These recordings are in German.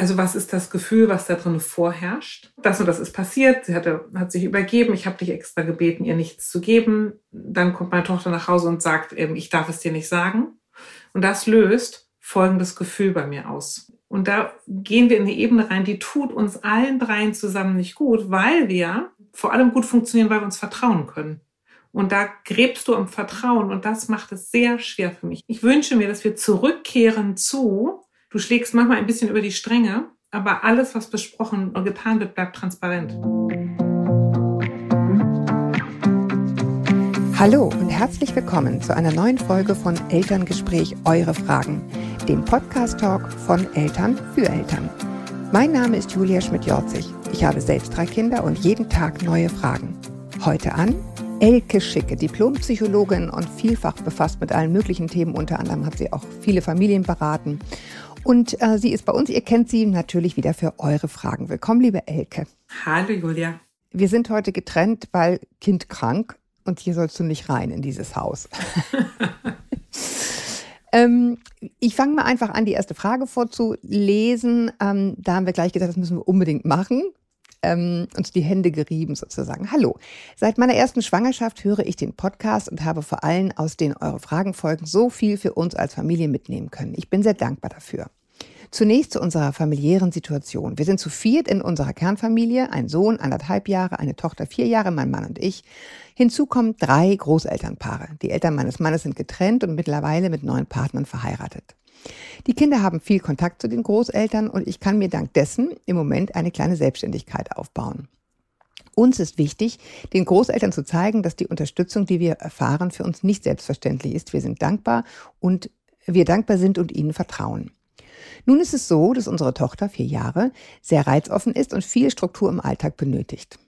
also was ist das Gefühl, was da drin vorherrscht? Das und das ist passiert, sie hatte, hat sich übergeben, ich habe dich extra gebeten, ihr nichts zu geben. Dann kommt meine Tochter nach Hause und sagt, ähm, ich darf es dir nicht sagen. Und das löst folgendes Gefühl bei mir aus. Und da gehen wir in eine Ebene rein, die tut uns allen dreien zusammen nicht gut, weil wir vor allem gut funktionieren, weil wir uns vertrauen können. Und da gräbst du am Vertrauen und das macht es sehr schwer für mich. Ich wünsche mir, dass wir zurückkehren zu, du schlägst manchmal ein bisschen über die Stränge, aber alles, was besprochen und getan wird, bleibt transparent. Hallo und herzlich willkommen zu einer neuen Folge von Elterngespräch Eure Fragen, dem Podcast-Talk von Eltern für Eltern. Mein Name ist Julia Schmidt-Jorzig. Ich habe selbst drei Kinder und jeden Tag neue Fragen. Heute an Elke Schicke, Diplompsychologin und vielfach befasst mit allen möglichen Themen. Unter anderem hat sie auch viele Familien beraten. Und äh, sie ist bei uns, ihr kennt sie natürlich wieder für eure Fragen. Willkommen, liebe Elke. Hallo, Julia. Wir sind heute getrennt, weil Kind krank und hier sollst du nicht rein in dieses Haus. ähm, ich fange mal einfach an, die erste Frage vorzulesen. Ähm, da haben wir gleich gesagt, das müssen wir unbedingt machen ähm, uns die Hände gerieben sozusagen. Hallo. Seit meiner ersten Schwangerschaft höre ich den Podcast und habe vor allem aus den eure Fragen folgen so viel für uns als Familie mitnehmen können. Ich bin sehr dankbar dafür. Zunächst zu unserer familiären Situation. Wir sind zu viert in unserer Kernfamilie, ein Sohn, anderthalb Jahre, eine Tochter, vier Jahre, mein Mann und ich. Hinzu kommen drei Großelternpaare. Die Eltern meines Mannes sind getrennt und mittlerweile mit neun Partnern verheiratet. Die Kinder haben viel Kontakt zu den Großeltern und ich kann mir dank dessen im Moment eine kleine Selbstständigkeit aufbauen. Uns ist wichtig, den Großeltern zu zeigen, dass die Unterstützung, die wir erfahren, für uns nicht selbstverständlich ist. Wir sind dankbar und wir dankbar sind und ihnen vertrauen. Nun ist es so, dass unsere Tochter, vier Jahre, sehr reizoffen ist und viel Struktur im Alltag benötigt.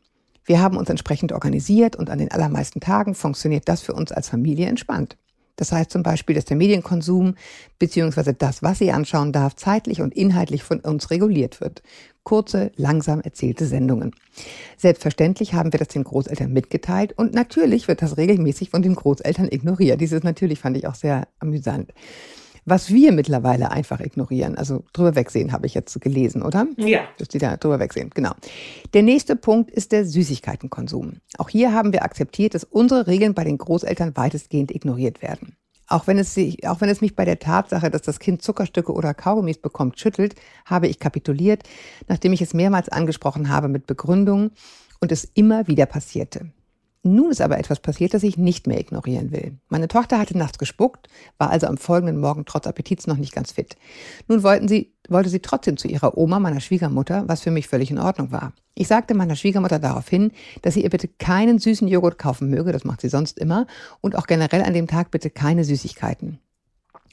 Wir haben uns entsprechend organisiert und an den allermeisten Tagen funktioniert das für uns als Familie entspannt. Das heißt zum Beispiel, dass der Medienkonsum bzw. das, was sie anschauen darf, zeitlich und inhaltlich von uns reguliert wird. Kurze, langsam erzählte Sendungen. Selbstverständlich haben wir das den Großeltern mitgeteilt und natürlich wird das regelmäßig von den Großeltern ignoriert. Dieses natürlich fand ich auch sehr amüsant was wir mittlerweile einfach ignorieren. Also drüber wegsehen habe ich jetzt gelesen, oder? Ja. Dass die da drüber wegsehen, genau. Der nächste Punkt ist der Süßigkeitenkonsum. Auch hier haben wir akzeptiert, dass unsere Regeln bei den Großeltern weitestgehend ignoriert werden. Auch wenn, es auch wenn es mich bei der Tatsache, dass das Kind Zuckerstücke oder Kaugummis bekommt, schüttelt, habe ich kapituliert, nachdem ich es mehrmals angesprochen habe mit Begründung und es immer wieder passierte. Nun ist aber etwas passiert, das ich nicht mehr ignorieren will. Meine Tochter hatte nachts gespuckt, war also am folgenden Morgen trotz Appetits noch nicht ganz fit. Nun wollten sie, wollte sie trotzdem zu ihrer Oma, meiner Schwiegermutter, was für mich völlig in Ordnung war. Ich sagte meiner Schwiegermutter daraufhin, dass sie ihr bitte keinen süßen Joghurt kaufen möge, das macht sie sonst immer, und auch generell an dem Tag bitte keine Süßigkeiten.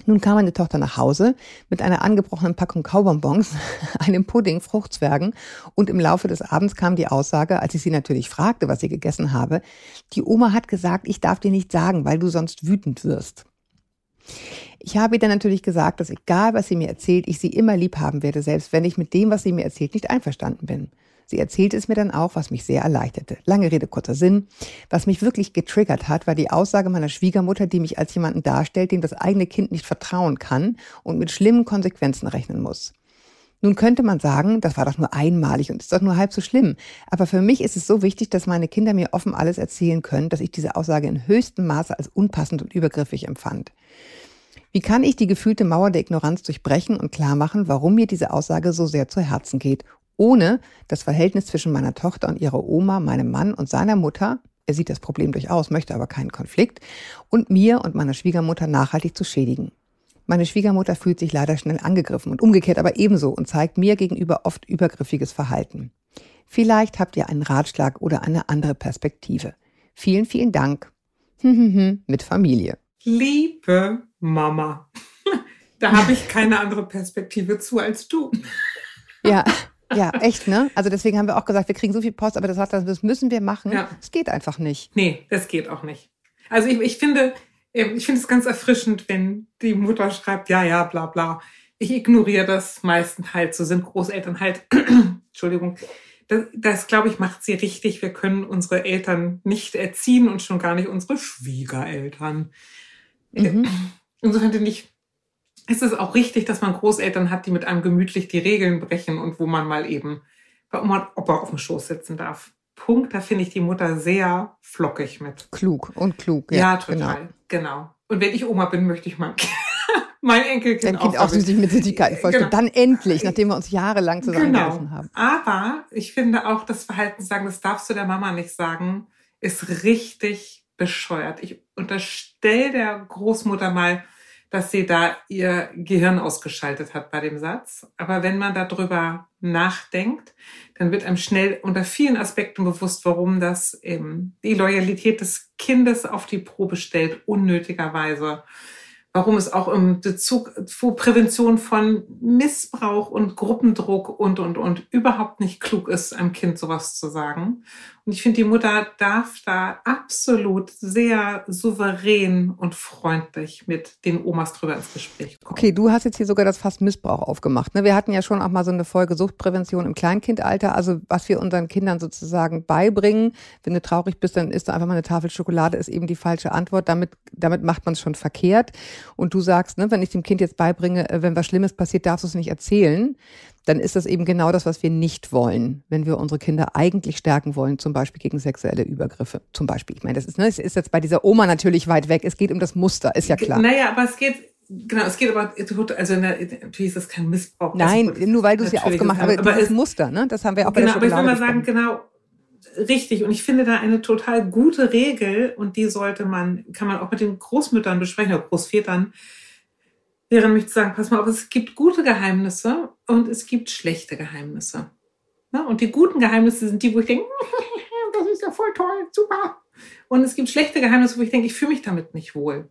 Nun kam meine Tochter nach Hause mit einer angebrochenen Packung Kaubonbons, einem Pudding, Fruchtzwergen und im Laufe des Abends kam die Aussage, als ich sie natürlich fragte, was sie gegessen habe, die Oma hat gesagt, ich darf dir nicht sagen, weil du sonst wütend wirst. Ich habe ihr dann natürlich gesagt, dass egal was sie mir erzählt, ich sie immer lieb haben werde, selbst wenn ich mit dem, was sie mir erzählt, nicht einverstanden bin. Sie erzählte es mir dann auch, was mich sehr erleichterte. Lange Rede, kurzer Sinn. Was mich wirklich getriggert hat, war die Aussage meiner Schwiegermutter, die mich als jemanden darstellt, dem das eigene Kind nicht vertrauen kann und mit schlimmen Konsequenzen rechnen muss. Nun könnte man sagen, das war doch nur einmalig und ist doch nur halb so schlimm. Aber für mich ist es so wichtig, dass meine Kinder mir offen alles erzählen können, dass ich diese Aussage in höchstem Maße als unpassend und übergriffig empfand. Wie kann ich die gefühlte Mauer der Ignoranz durchbrechen und klar machen, warum mir diese Aussage so sehr zu Herzen geht ohne das Verhältnis zwischen meiner Tochter und ihrer Oma, meinem Mann und seiner Mutter, er sieht das Problem durchaus, möchte aber keinen Konflikt, und mir und meiner Schwiegermutter nachhaltig zu schädigen. Meine Schwiegermutter fühlt sich leider schnell angegriffen und umgekehrt aber ebenso und zeigt mir gegenüber oft übergriffiges Verhalten. Vielleicht habt ihr einen Ratschlag oder eine andere Perspektive. Vielen, vielen Dank. Mit Familie. Liebe Mama, da habe ich keine andere Perspektive zu als du. Ja, ja, echt, ne? Also deswegen haben wir auch gesagt, wir kriegen so viel Post, aber das, hat, das müssen wir machen. Ja. Es geht einfach nicht. Nee, das geht auch nicht. Also ich, ich finde, ähm, ich finde es ganz erfrischend, wenn die Mutter schreibt, ja, ja, bla bla. Ich ignoriere das meistenteils. So sind Großeltern halt, Entschuldigung, das, das glaube ich, macht sie richtig. Wir können unsere Eltern nicht erziehen und schon gar nicht unsere Schwiegereltern. Mhm. Insofern finde ich, es ist auch richtig, dass man Großeltern hat, die mit einem gemütlich die Regeln brechen und wo man mal eben bei Oma und Opa auf dem Schoß sitzen darf. Punkt, da finde ich die Mutter sehr flockig mit. Klug und klug. Ja, ja total. Genau. genau. Und wenn ich Oma bin, möchte ich mein, mein Enkelkind Dein Kind auch, auch süßig mit Süßigkeiten vollständig. Genau. Dann endlich, nachdem wir uns jahrelang zusammengesessen genau. haben. Aber ich finde auch, das Verhalten sagen, das darfst du der Mama nicht sagen, ist richtig bescheuert. Ich unterstelle der Großmutter mal, dass sie da ihr Gehirn ausgeschaltet hat bei dem Satz. Aber wenn man darüber nachdenkt, dann wird einem schnell unter vielen Aspekten bewusst, warum das eben die Loyalität des Kindes auf die Probe stellt, unnötigerweise warum es auch im Bezug zu Prävention von Missbrauch und Gruppendruck und, und, und überhaupt nicht klug ist, einem Kind sowas zu sagen. Und ich finde, die Mutter darf da absolut sehr souverän und freundlich mit den Omas drüber ins Gespräch kommen. Okay, du hast jetzt hier sogar das Fass Missbrauch aufgemacht. Ne? Wir hatten ja schon auch mal so eine Folge Suchtprävention im Kleinkindalter, also was wir unseren Kindern sozusagen beibringen. Wenn du traurig bist, dann isst du einfach mal eine Tafel Schokolade, ist eben die falsche Antwort. Damit, damit macht man es schon verkehrt. Und du sagst, ne, wenn ich dem Kind jetzt beibringe, äh, wenn was Schlimmes passiert, darfst du es nicht erzählen, dann ist das eben genau das, was wir nicht wollen, wenn wir unsere Kinder eigentlich stärken wollen, zum Beispiel gegen sexuelle Übergriffe. Zum Beispiel. Ich meine, das ist, ne, es ist jetzt bei dieser Oma natürlich weit weg. Es geht um das Muster, ist ja klar. Naja, aber es geht Genau, es geht aber, also natürlich ist das kein Missbrauch. Nein, nur weil du es ja aufgemacht hast, aber, aber dieses Muster, ne? Das haben wir auch genau, bei der Schokolade aber ich will mal sagen, genau, richtig. Und ich finde da eine total gute Regel und die sollte man, kann man auch mit den Großmüttern besprechen oder Großvätern, wäre nämlich zu sagen, pass mal auf, es gibt gute Geheimnisse und es gibt schlechte Geheimnisse. Ja, und die guten Geheimnisse sind die, wo ich denke, das ist ja voll toll, super. Und es gibt schlechte Geheimnisse, wo ich denke, ich fühle mich damit nicht wohl.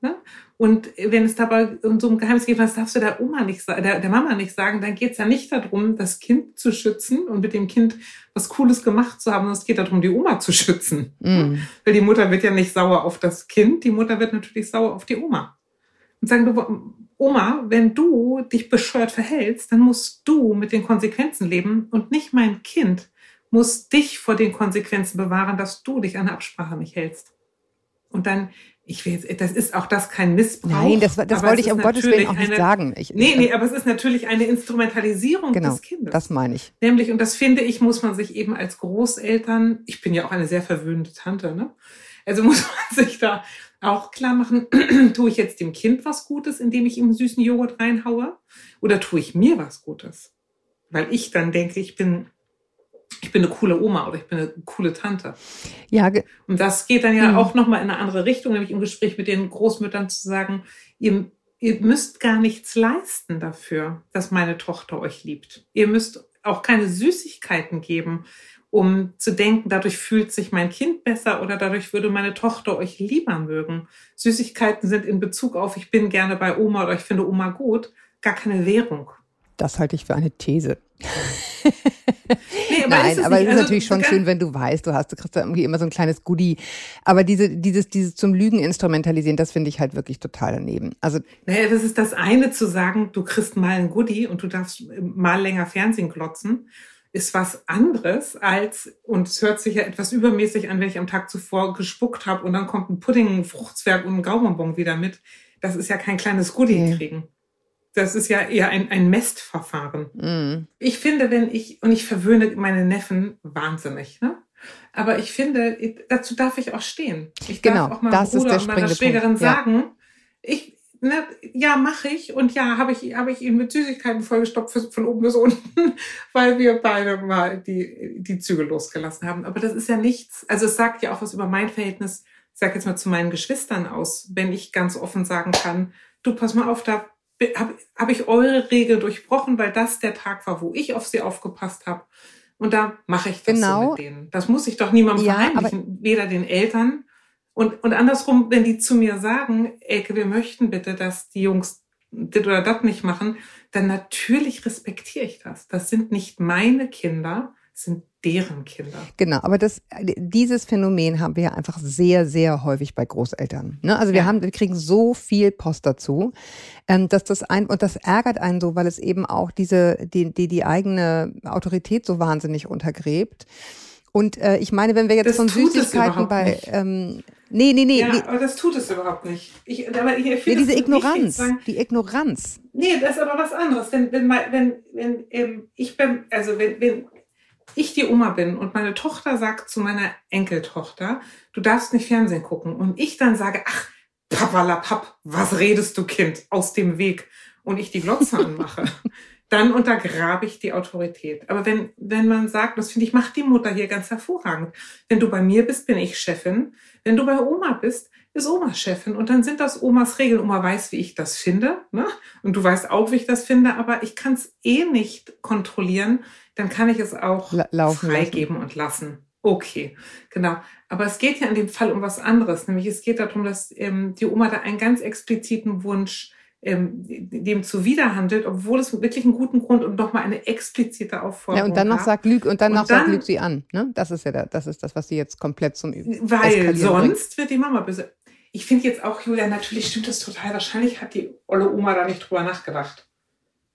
Ja? Und wenn es dabei um so ein Geheimnis geht, was darfst du der Oma nicht der, der Mama nicht sagen, dann geht es ja nicht darum, das Kind zu schützen und mit dem Kind was Cooles gemacht zu haben, sondern es geht darum, die Oma zu schützen. Mm. Weil die Mutter wird ja nicht sauer auf das Kind, die Mutter wird natürlich sauer auf die Oma. Und sagen, du, Oma, wenn du dich bescheuert verhältst, dann musst du mit den Konsequenzen leben und nicht mein Kind muss dich vor den Konsequenzen bewahren, dass du dich an eine Absprache nicht hältst. Und dann ich will jetzt, das ist auch das kein Missbrauch. Nein, das, das wollte ich um Gottes Willen auch nicht eine, sagen. Ich, nee, nee, aber es ist natürlich eine Instrumentalisierung genau, des Kindes. Das meine ich. Nämlich, und das finde ich, muss man sich eben als Großeltern, ich bin ja auch eine sehr verwöhnte Tante, ne? Also muss man sich da auch klar machen, tue ich jetzt dem Kind was Gutes, indem ich ihm süßen Joghurt reinhaue? Oder tue ich mir was Gutes? Weil ich dann denke, ich bin ich bin eine coole Oma oder ich bin eine coole Tante. Ja. Und das geht dann ja mhm. auch nochmal in eine andere Richtung, nämlich im Gespräch mit den Großmüttern zu sagen, ihr, ihr müsst gar nichts leisten dafür, dass meine Tochter euch liebt. Ihr müsst auch keine Süßigkeiten geben, um zu denken, dadurch fühlt sich mein Kind besser oder dadurch würde meine Tochter euch lieber mögen. Süßigkeiten sind in Bezug auf, ich bin gerne bei Oma oder ich finde Oma gut, gar keine Währung. Das halte ich für eine These. Nee, aber Nein, aber es ist also, natürlich schon schön, wenn du weißt, du hast, du kriegst da irgendwie immer so ein kleines Goodie. Aber diese, dieses, dieses zum Lügen instrumentalisieren, das finde ich halt wirklich total daneben. Also. Naja, das ist das eine zu sagen, du kriegst mal ein Goodie und du darfst mal länger Fernsehen glotzen ist was anderes als, und es hört sich ja etwas übermäßig an, wenn ich am Tag zuvor gespuckt habe und dann kommt ein Pudding, ein Fruchtzwerg und ein Gaubonbon wieder mit. Das ist ja kein kleines Goodie okay. kriegen. Das ist ja eher ein, ein Mestverfahren. Mm. Ich finde, wenn ich, und ich verwöhne meine Neffen wahnsinnig, ne? Aber ich finde, dazu darf ich auch stehen. Ich genau, darf auch meinem Bruder und meiner Schwägerin ja. sagen, ich, ne, ja, mache ich und ja, habe ich, habe ich ihn mit Süßigkeiten vollgestopft von oben bis unten, weil wir beide mal die, die Züge losgelassen haben. Aber das ist ja nichts, also es sagt ja auch was über mein Verhältnis, ich sag jetzt mal zu meinen Geschwistern aus, wenn ich ganz offen sagen kann, du pass mal auf, da habe hab ich eure Regel durchbrochen, weil das der Tag war, wo ich auf sie aufgepasst habe. Und da mache ich das genau. so mit denen. Das muss ich doch niemandem ja, verheimlichen, weder den Eltern. Und, und andersrum, wenn die zu mir sagen, Elke, wir möchten bitte, dass die Jungs das oder das nicht machen, dann natürlich respektiere ich das. Das sind nicht meine Kinder, sind deren Kinder. Genau, aber das, dieses Phänomen haben wir ja einfach sehr, sehr häufig bei Großeltern. Ne? Also wir ja. haben, wir kriegen so viel Post dazu, ähm, dass das ein, und das ärgert einen so, weil es eben auch diese, die, die, die eigene Autorität so wahnsinnig untergräbt. Und äh, ich meine, wenn wir jetzt das von Süßigkeiten bei, ähm, Nee, nee, nee. Ja, nee. aber das tut es überhaupt nicht. Ich, aber ich finde diese es Ignoranz. wichtig Die Ignoranz. Nee, das ist aber was anderes. Wenn, wenn, wenn, wenn ähm, ich bin, also wenn, wenn ich die Oma bin und meine Tochter sagt zu meiner Enkeltochter, du darfst nicht Fernsehen gucken und ich dann sage, ach, papalapap, was redest du, Kind, aus dem Weg und ich die Glotze anmache, dann untergrabe ich die Autorität. Aber wenn, wenn man sagt, das finde ich, macht die Mutter hier ganz hervorragend. Wenn du bei mir bist, bin ich Chefin. Wenn du bei Oma bist, ist Oma Chefin. Und dann sind das Omas Regeln. Oma weiß, wie ich das finde. Ne? Und du weißt auch, wie ich das finde. Aber ich kann es eh nicht kontrollieren. Dann kann ich es auch La- laufen freigeben und lassen. Okay, genau. Aber es geht ja in dem Fall um was anderes. Nämlich es geht darum, dass ähm, die Oma da einen ganz expliziten Wunsch ähm, dem zuwiderhandelt, obwohl es wirklich einen guten Grund und nochmal eine explizite Aufforderung Ja, und dann noch sagt Lüg und dann Und noch sagt dann- Lüg sie an. Ne? Das ist ja da, das ist das, was sie jetzt komplett zum Ü- Weil sonst wird die Mama böse. Ich finde jetzt auch, Julia, natürlich stimmt das total. Wahrscheinlich hat die olle Oma da nicht drüber nachgedacht.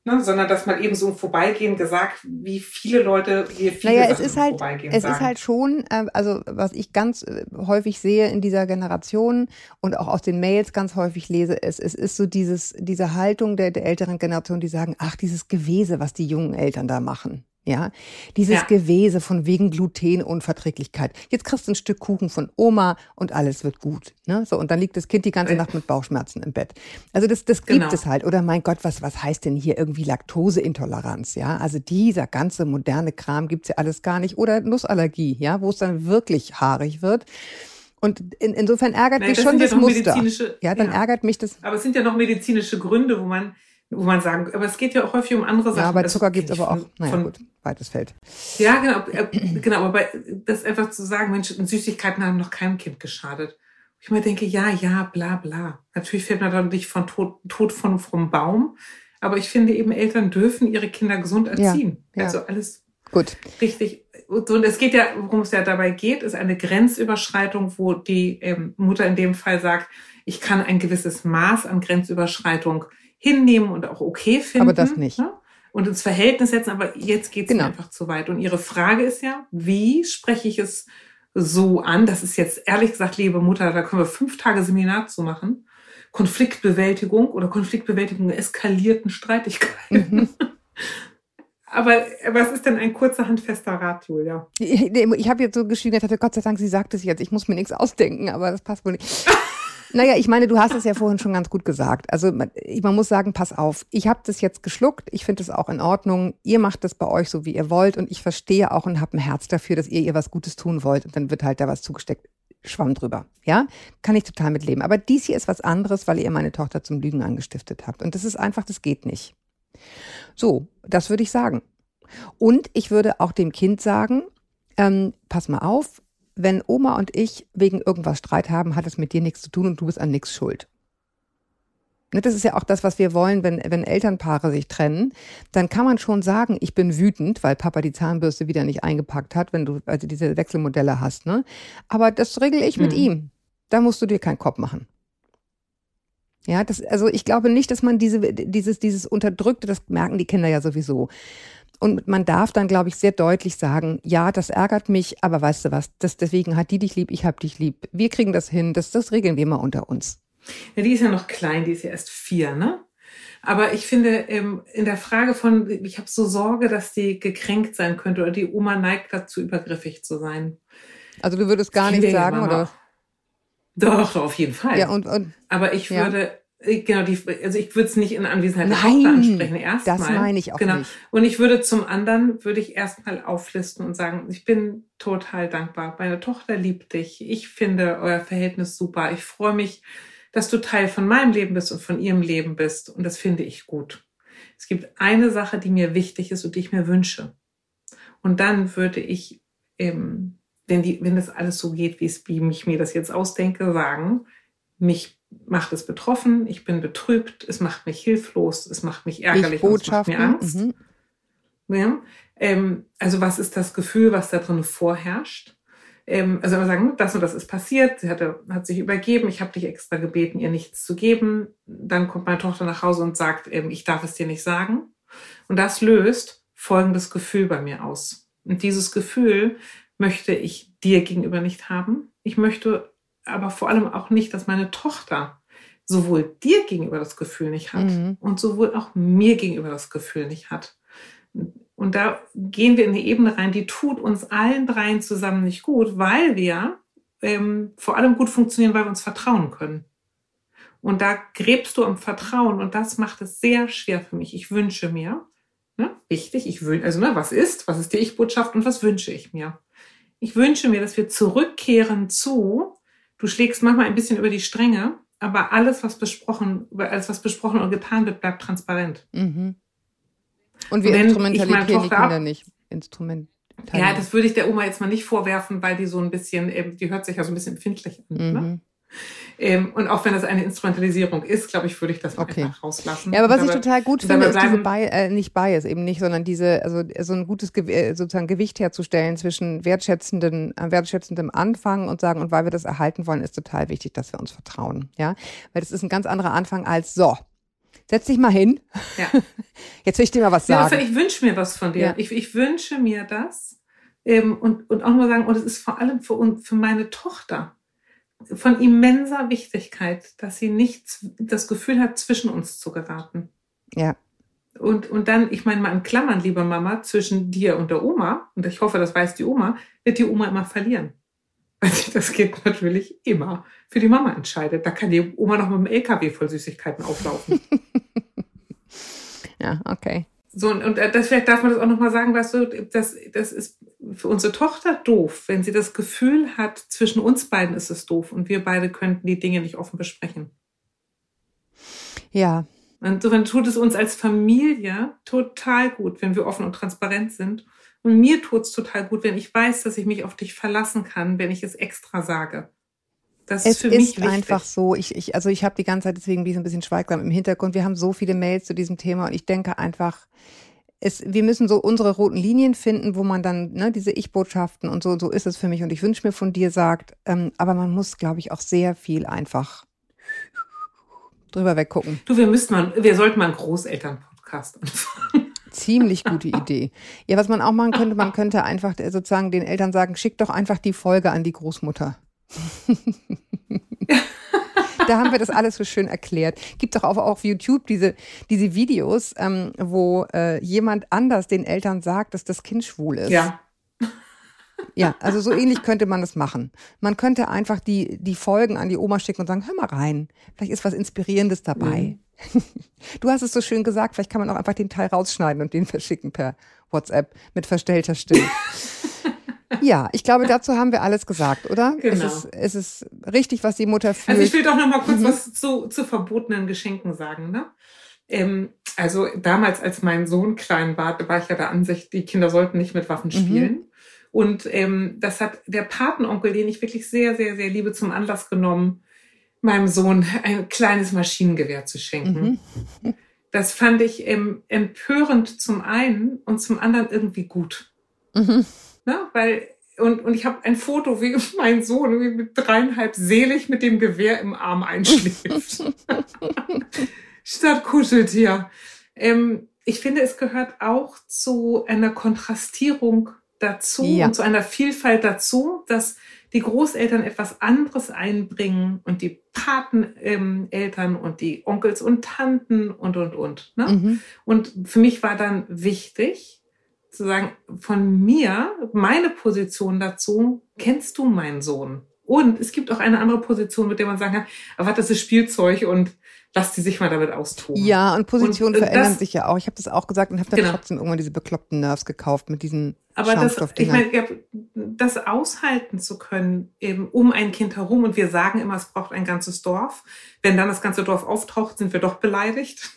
Ne? Sondern dass mal eben so im Vorbeigehen gesagt, wie viele Leute, wie viele Naja, es ist halt, Vorbeigehen es sagen. ist halt schon, äh, also was ich ganz äh, häufig sehe in dieser Generation und auch aus den Mails ganz häufig lese, es, es ist so dieses, diese Haltung der, der älteren Generation, die sagen, ach, dieses Gewese, was die jungen Eltern da machen. Ja, dieses Ja. Gewese von wegen Glutenunverträglichkeit. Jetzt kriegst du ein Stück Kuchen von Oma und alles wird gut. Ne? So, und dann liegt das Kind die ganze Ja. Nacht mit Bauchschmerzen im Bett. Also das, das gibt Genau. es halt. Oder mein Gott, was, was heißt denn hier irgendwie Laktoseintoleranz? Ja, also dieser ganze moderne Kram gibt's ja alles gar nicht. Oder Nussallergie, ja, wo es dann wirklich haarig wird. Und in, insofern ärgert Nein, mich das schon ja das noch Muster. Ja, dann ja. ärgert mich das. Aber es sind ja noch medizinische Gründe, wo man, wo man sagen, aber es geht ja auch häufig um andere Sachen. Ja, bei Das Zucker gibt's ich aber auch, naja von- gut, weites Feld. Ja, genau, äh, genau, aber bei, das einfach zu sagen, Mensch, Süßigkeiten haben noch keinem Kind geschadet. Ich mal denke, ja, ja, bla, bla. Natürlich fällt man dann nicht von Tod, Tod von, vom Baum. Aber ich finde eben, Eltern dürfen ihre Kinder gesund Ja, erziehen. ja. Also alles Gut. richtig. Und es geht ja, worum es ja dabei geht, ist eine Grenzüberschreitung, wo die ähm, Mutter in dem Fall sagt, ich kann ein gewisses Maß an Grenzüberschreitung hinnehmen und auch okay finden. Aber das nicht. Ne? Und ins Verhältnis setzen, aber jetzt geht es Genau. einfach zu weit. Und Ihre Frage ist ja, wie spreche ich es so an? Das ist jetzt ehrlich gesagt, liebe Mutter, da können wir fünf Tage Seminar zu machen. Konfliktbewältigung oder Konfliktbewältigung eskalierten Streitigkeiten. Mhm. Aber was ist denn ein kurzer, handfester Rat, Julia? Ich, ich habe jetzt so geschwiegen, ich dachte, Gott sei Dank, sie sagt es jetzt. Ich muss mir nichts ausdenken, aber das passt wohl nicht. Naja, ich meine, du hast es ja vorhin schon ganz gut gesagt. Also man, muss sagen, pass auf, ich habe das jetzt geschluckt, ich finde es auch in Ordnung. Ihr macht das bei euch so, wie ihr wollt und ich verstehe auch und habe ein Herz dafür, dass ihr ihr was Gutes tun wollt und dann wird halt da was zugesteckt. Schwamm drüber. Ja, kann ich total mitleben. Aber dies hier ist was anderes, weil ihr meine Tochter zum Lügen angestiftet habt. Und das ist einfach, das geht nicht. So, das würde ich sagen. Und ich würde auch dem Kind sagen, ähm, pass mal auf, wenn Oma und ich wegen irgendwas Streit haben, hat es mit dir nichts zu tun und du bist an nichts schuld. Ne, Das ist ja auch das, was wir wollen, wenn, wenn Elternpaare sich trennen. Dann kann man schon sagen, ich bin wütend, weil Papa die Zahnbürste wieder nicht eingepackt hat, wenn du also diese Wechselmodelle hast. Ne? Aber das regel ich mit Mhm. ihm. Da musst du dir keinen Kopf machen. Ja, das, also ich glaube nicht, dass man diese, dieses, dieses Unterdrückte, das merken die Kinder ja sowieso. Und man darf dann, glaube ich, sehr deutlich sagen, ja, das ärgert mich, aber weißt du was, das, deswegen hat die dich lieb, ich hab dich lieb. Wir kriegen das hin, das, das regeln wir mal unter uns. Ja, die ist ja noch klein, die ist ja erst vier, ne? Aber ich finde, ähm, in der Frage von, ich habe so Sorge, dass die gekränkt sein könnte oder die Oma neigt dazu, übergriffig zu sein. Also du würdest gar ja sagen, Mama oder? Doch, auf jeden Fall. Ja, und, und Aber ich würde, genau, die, also ich würde es nicht in Anwesenheit der Tochter ansprechen, erstmal. das meine ich auch genau. nicht. Und ich würde zum anderen, würde ich erstmal auflisten und sagen, ich bin total dankbar. Meine Tochter liebt dich. Ich finde euer Verhältnis super. Ich freue mich, dass du Teil von meinem Leben bist und von ihrem Leben bist. Und das finde ich gut. Es gibt eine Sache, die mir wichtig ist und die ich mir wünsche. Und dann würde ich, ähm, wenn, die, wenn das alles so geht, wie, es, wie ich mir das jetzt ausdenke, sagen, mich macht es betroffen, ich bin betrübt, es macht mich hilflos, es macht mich ärgerlich es macht mir Angst. Mhm. Ja? Ähm, also was ist das Gefühl, was da drin vorherrscht? Ähm, also wir sagen, das und das ist passiert, sie hatte, hat sich übergeben, ich habe dich extra gebeten, ihr nichts zu geben. Dann kommt meine Tochter nach Hause und sagt, ähm, ich darf es dir nicht sagen. Und das löst folgendes Gefühl bei mir aus. Und dieses Gefühl möchte ich dir gegenüber nicht haben. Ich möchte aber vor allem auch nicht, dass meine Tochter sowohl dir gegenüber das Gefühl nicht hat Mhm. und sowohl auch mir gegenüber das Gefühl nicht hat. Und da gehen wir in eine Ebene rein, die tut uns allen dreien zusammen nicht gut, weil wir ähm, vor allem gut funktionieren, weil wir uns vertrauen können. Und da gräbst du am Vertrauen und das macht es sehr schwer für mich. Ich wünsche mir, ne, wichtig, ich wünsche, also ne, was ist, was ist die Ich-Botschaft und was wünsche ich mir? Ich wünsche mir, dass wir zurückkehren zu, du schlägst manchmal ein bisschen über die Stränge, aber alles, was besprochen, alles, was besprochen und getan wird, bleibt transparent. Mhm. Und wir Wenn ich instrumentalisieren meine die Kinder ab- nicht. Instrument. Ja, das würde ich der Oma jetzt mal nicht vorwerfen, weil die so ein bisschen, die hört sich ja so ein bisschen empfindlich an. Ne? Ähm, und auch wenn das eine Instrumentalisierung ist, glaube ich, würde ich das mal Okay. einfach rauslassen. Ja, aber was ich total gut finde, ist diese Bi äh, nicht Bias eben nicht, sondern diese, also so ein gutes Gew äh, sozusagen Gewicht herzustellen zwischen wertschätzenden, äh, wertschätzendem Anfang und sagen, und weil wir das erhalten wollen, ist total wichtig, dass wir uns vertrauen. Ja, weil das ist ein ganz anderer Anfang als so. Setz dich mal hin. Ja. Jetzt will ich dir mal was Ja, sagen. also ich wünsche mir was von dir. Ja. Ich, ich wünsche mir das. Ähm, und, und auch nur sagen, und es ist vor allem für, uns, für meine Tochter von immenser Wichtigkeit, dass sie nicht das Gefühl hat, zwischen uns zu geraten. Ja. Und, und dann, ich meine mal in Klammern, liebe Mama, zwischen dir und der Oma, und ich hoffe, das weiß die Oma, wird die Oma immer verlieren. Weil sich das Kind natürlich immer für die Mama entscheidet. Da kann die Oma noch mit dem LKW voll Süßigkeiten auflaufen. Ja, okay. So, und, und das, vielleicht darf man das auch nochmal sagen, weißt du, das, das ist für unsere Tochter doof, wenn sie das Gefühl hat, zwischen uns beiden ist es doof und wir beide könnten die Dinge nicht offen besprechen. Ja, Und so, dann tut es uns als Familie total gut, wenn wir offen und transparent sind. Und mir tut es total gut, wenn ich weiß, dass ich mich auf dich verlassen kann, wenn ich es extra sage. Das es ist für mich ist wichtig. einfach so. Ich, ich, also ich habe die ganze Zeit deswegen bin ich so ein bisschen schweigsam im Hintergrund. Wir haben so viele Mails zu diesem Thema und ich denke einfach, es, wir müssen so unsere roten Linien finden, wo man dann ne, diese Ich-Botschaften und so, so ist es für mich und ich wünsche mir von dir sagt, ähm, aber man muss, glaube ich, auch sehr viel einfach drüber weggucken. Du, wir müssten mal, wir sollten mal einen Großeltern-Podcast anfangen. Ziemlich gute Idee. Ja, was man auch machen könnte, man könnte einfach sozusagen den Eltern sagen, schick doch einfach die Folge an die Großmutter. Da haben wir das alles so schön erklärt. Gibt doch auch auf YouTube diese, diese Videos, ähm, wo äh, jemand anders den Eltern sagt, dass das Kind schwul ist. Ja. Ja, also so ähnlich könnte man das machen. Man könnte einfach die, die Folgen an die Oma schicken und sagen, hör mal rein, vielleicht ist was Inspirierendes dabei. Du hast es so schön gesagt, vielleicht kann man auch einfach den Teil rausschneiden und den verschicken per WhatsApp mit verstellter Stimme. ja, ich glaube, dazu haben wir alles gesagt, oder? Genau. Es ist, es ist richtig, was die Mutter fühlt. Also ich will doch noch mal Mhm. kurz was zu, zu verbotenen Geschenken sagen. Ne? Ähm, also damals, als mein Sohn klein war, da war ich ja der Ansicht, die Kinder sollten nicht mit Waffen Mhm. spielen. Und ähm, das hat der Patenonkel, den ich wirklich sehr, sehr, sehr liebe, zum Anlass genommen, meinem Sohn ein kleines Maschinengewehr zu schenken. Mhm. Das fand ich ähm, empörend zum einen und zum anderen irgendwie gut. Mhm. Ne? Weil, und, und ich habe ein Foto, wie mein Sohn irgendwie mit dreieinhalb selig mit dem Gewehr im Arm einschläft. Statt Kuscheltier. Ähm, ich finde, es gehört auch zu einer Kontrastierung dazu Ja. und zu einer Vielfalt dazu, dass die Großeltern etwas anderes einbringen und die Pateneltern ähm, und die Onkels und Tanten und, und, und. Ne? Mhm. Und für mich war dann wichtig zu sagen, von mir, meine Position dazu, kennst du meinen Sohn? Und es gibt auch eine andere Position, mit der man sagen kann, aber das ist Spielzeug und lass die sich mal damit austoben. Ja, und Positionen Und, äh, verändern das- sich ja auch. Ich habe das auch gesagt und habe dann Genau. trotzdem irgendwann diese bekloppten Nerves gekauft mit diesen Aber das, ich meine, das aushalten zu können, eben um ein Kind herum, und wir sagen immer, es braucht ein ganzes Dorf. Wenn dann das ganze Dorf auftaucht, sind wir doch beleidigt.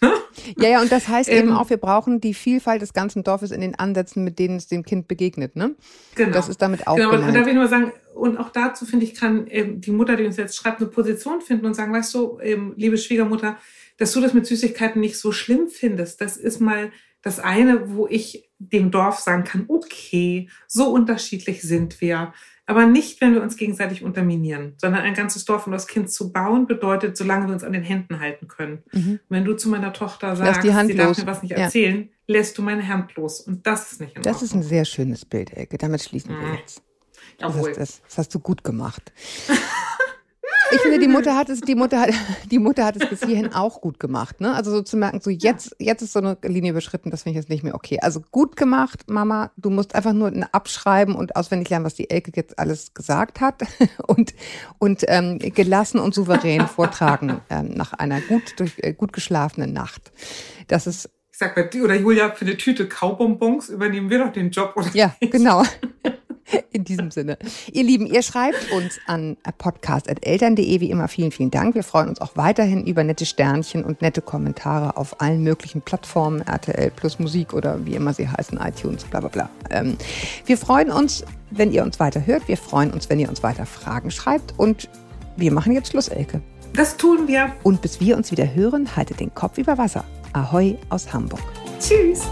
Ja, ja, und das heißt Ähm, eben auch, wir brauchen die Vielfalt des ganzen Dorfes in den Ansätzen, mit denen es dem Kind begegnet. Ne? genau. Das ist damit auch Genau, und, und da will ich nur sagen, und auch dazu finde ich, kann ähm, die Mutter, die uns jetzt schreibt, eine Position finden und sagen, weißt du, ähm, liebe Schwiegermutter, dass du das mit Süßigkeiten nicht so schlimm findest. Das ist mal das eine, wo ich dem Dorf sagen kann, okay, so unterschiedlich sind wir. Aber nicht, wenn wir uns gegenseitig unterminieren, sondern ein ganzes Dorf und das Kind zu bauen bedeutet, solange wir uns an den Händen halten können. Mhm. Wenn du zu meiner Tochter sagst, sie darf los. mir was nicht Ja. erzählen, lässt du meine Hand los. Und das ist nicht in Das ist ein sehr schönes Bild, Elke. Damit schließen wir Mhm. jetzt. Das hast, das, das hast du gut gemacht. ich finde, die Mutter hat es, die Mutter hat, die Mutter hat es bis hierhin auch gut gemacht. Ne? Also so zu merken, so jetzt, jetzt ist so eine Linie überschritten, das finde ich jetzt nicht mehr okay. Also gut gemacht, Mama. Du musst einfach nur abschreiben und auswendig lernen, was die Elke jetzt alles gesagt hat und und ähm, gelassen und souverän vortragen ähm, nach einer gut durch äh, gut geschlafenen Nacht. Das ist ich sag mal, oder Julia, für eine Tüte Kaubonbons übernehmen wir doch den Job, oder? Ja, genau. In diesem Sinne. Ihr Lieben, ihr schreibt uns an podcast.eltern.de wie immer. Vielen, vielen Dank. Wir freuen uns auch weiterhin über nette Sternchen und nette Kommentare auf allen möglichen Plattformen, RTL plus Musik oder wie immer sie heißen, iTunes, bla bla bla. Ähm, wir freuen uns, wenn ihr uns weiter hört. Wir freuen uns, wenn ihr uns weiter Fragen schreibt. Und wir machen jetzt Schluss, Elke. Das tun wir. Und bis wir uns wieder hören, haltet den Kopf über Wasser. Ahoi aus Hamburg. Tschüss.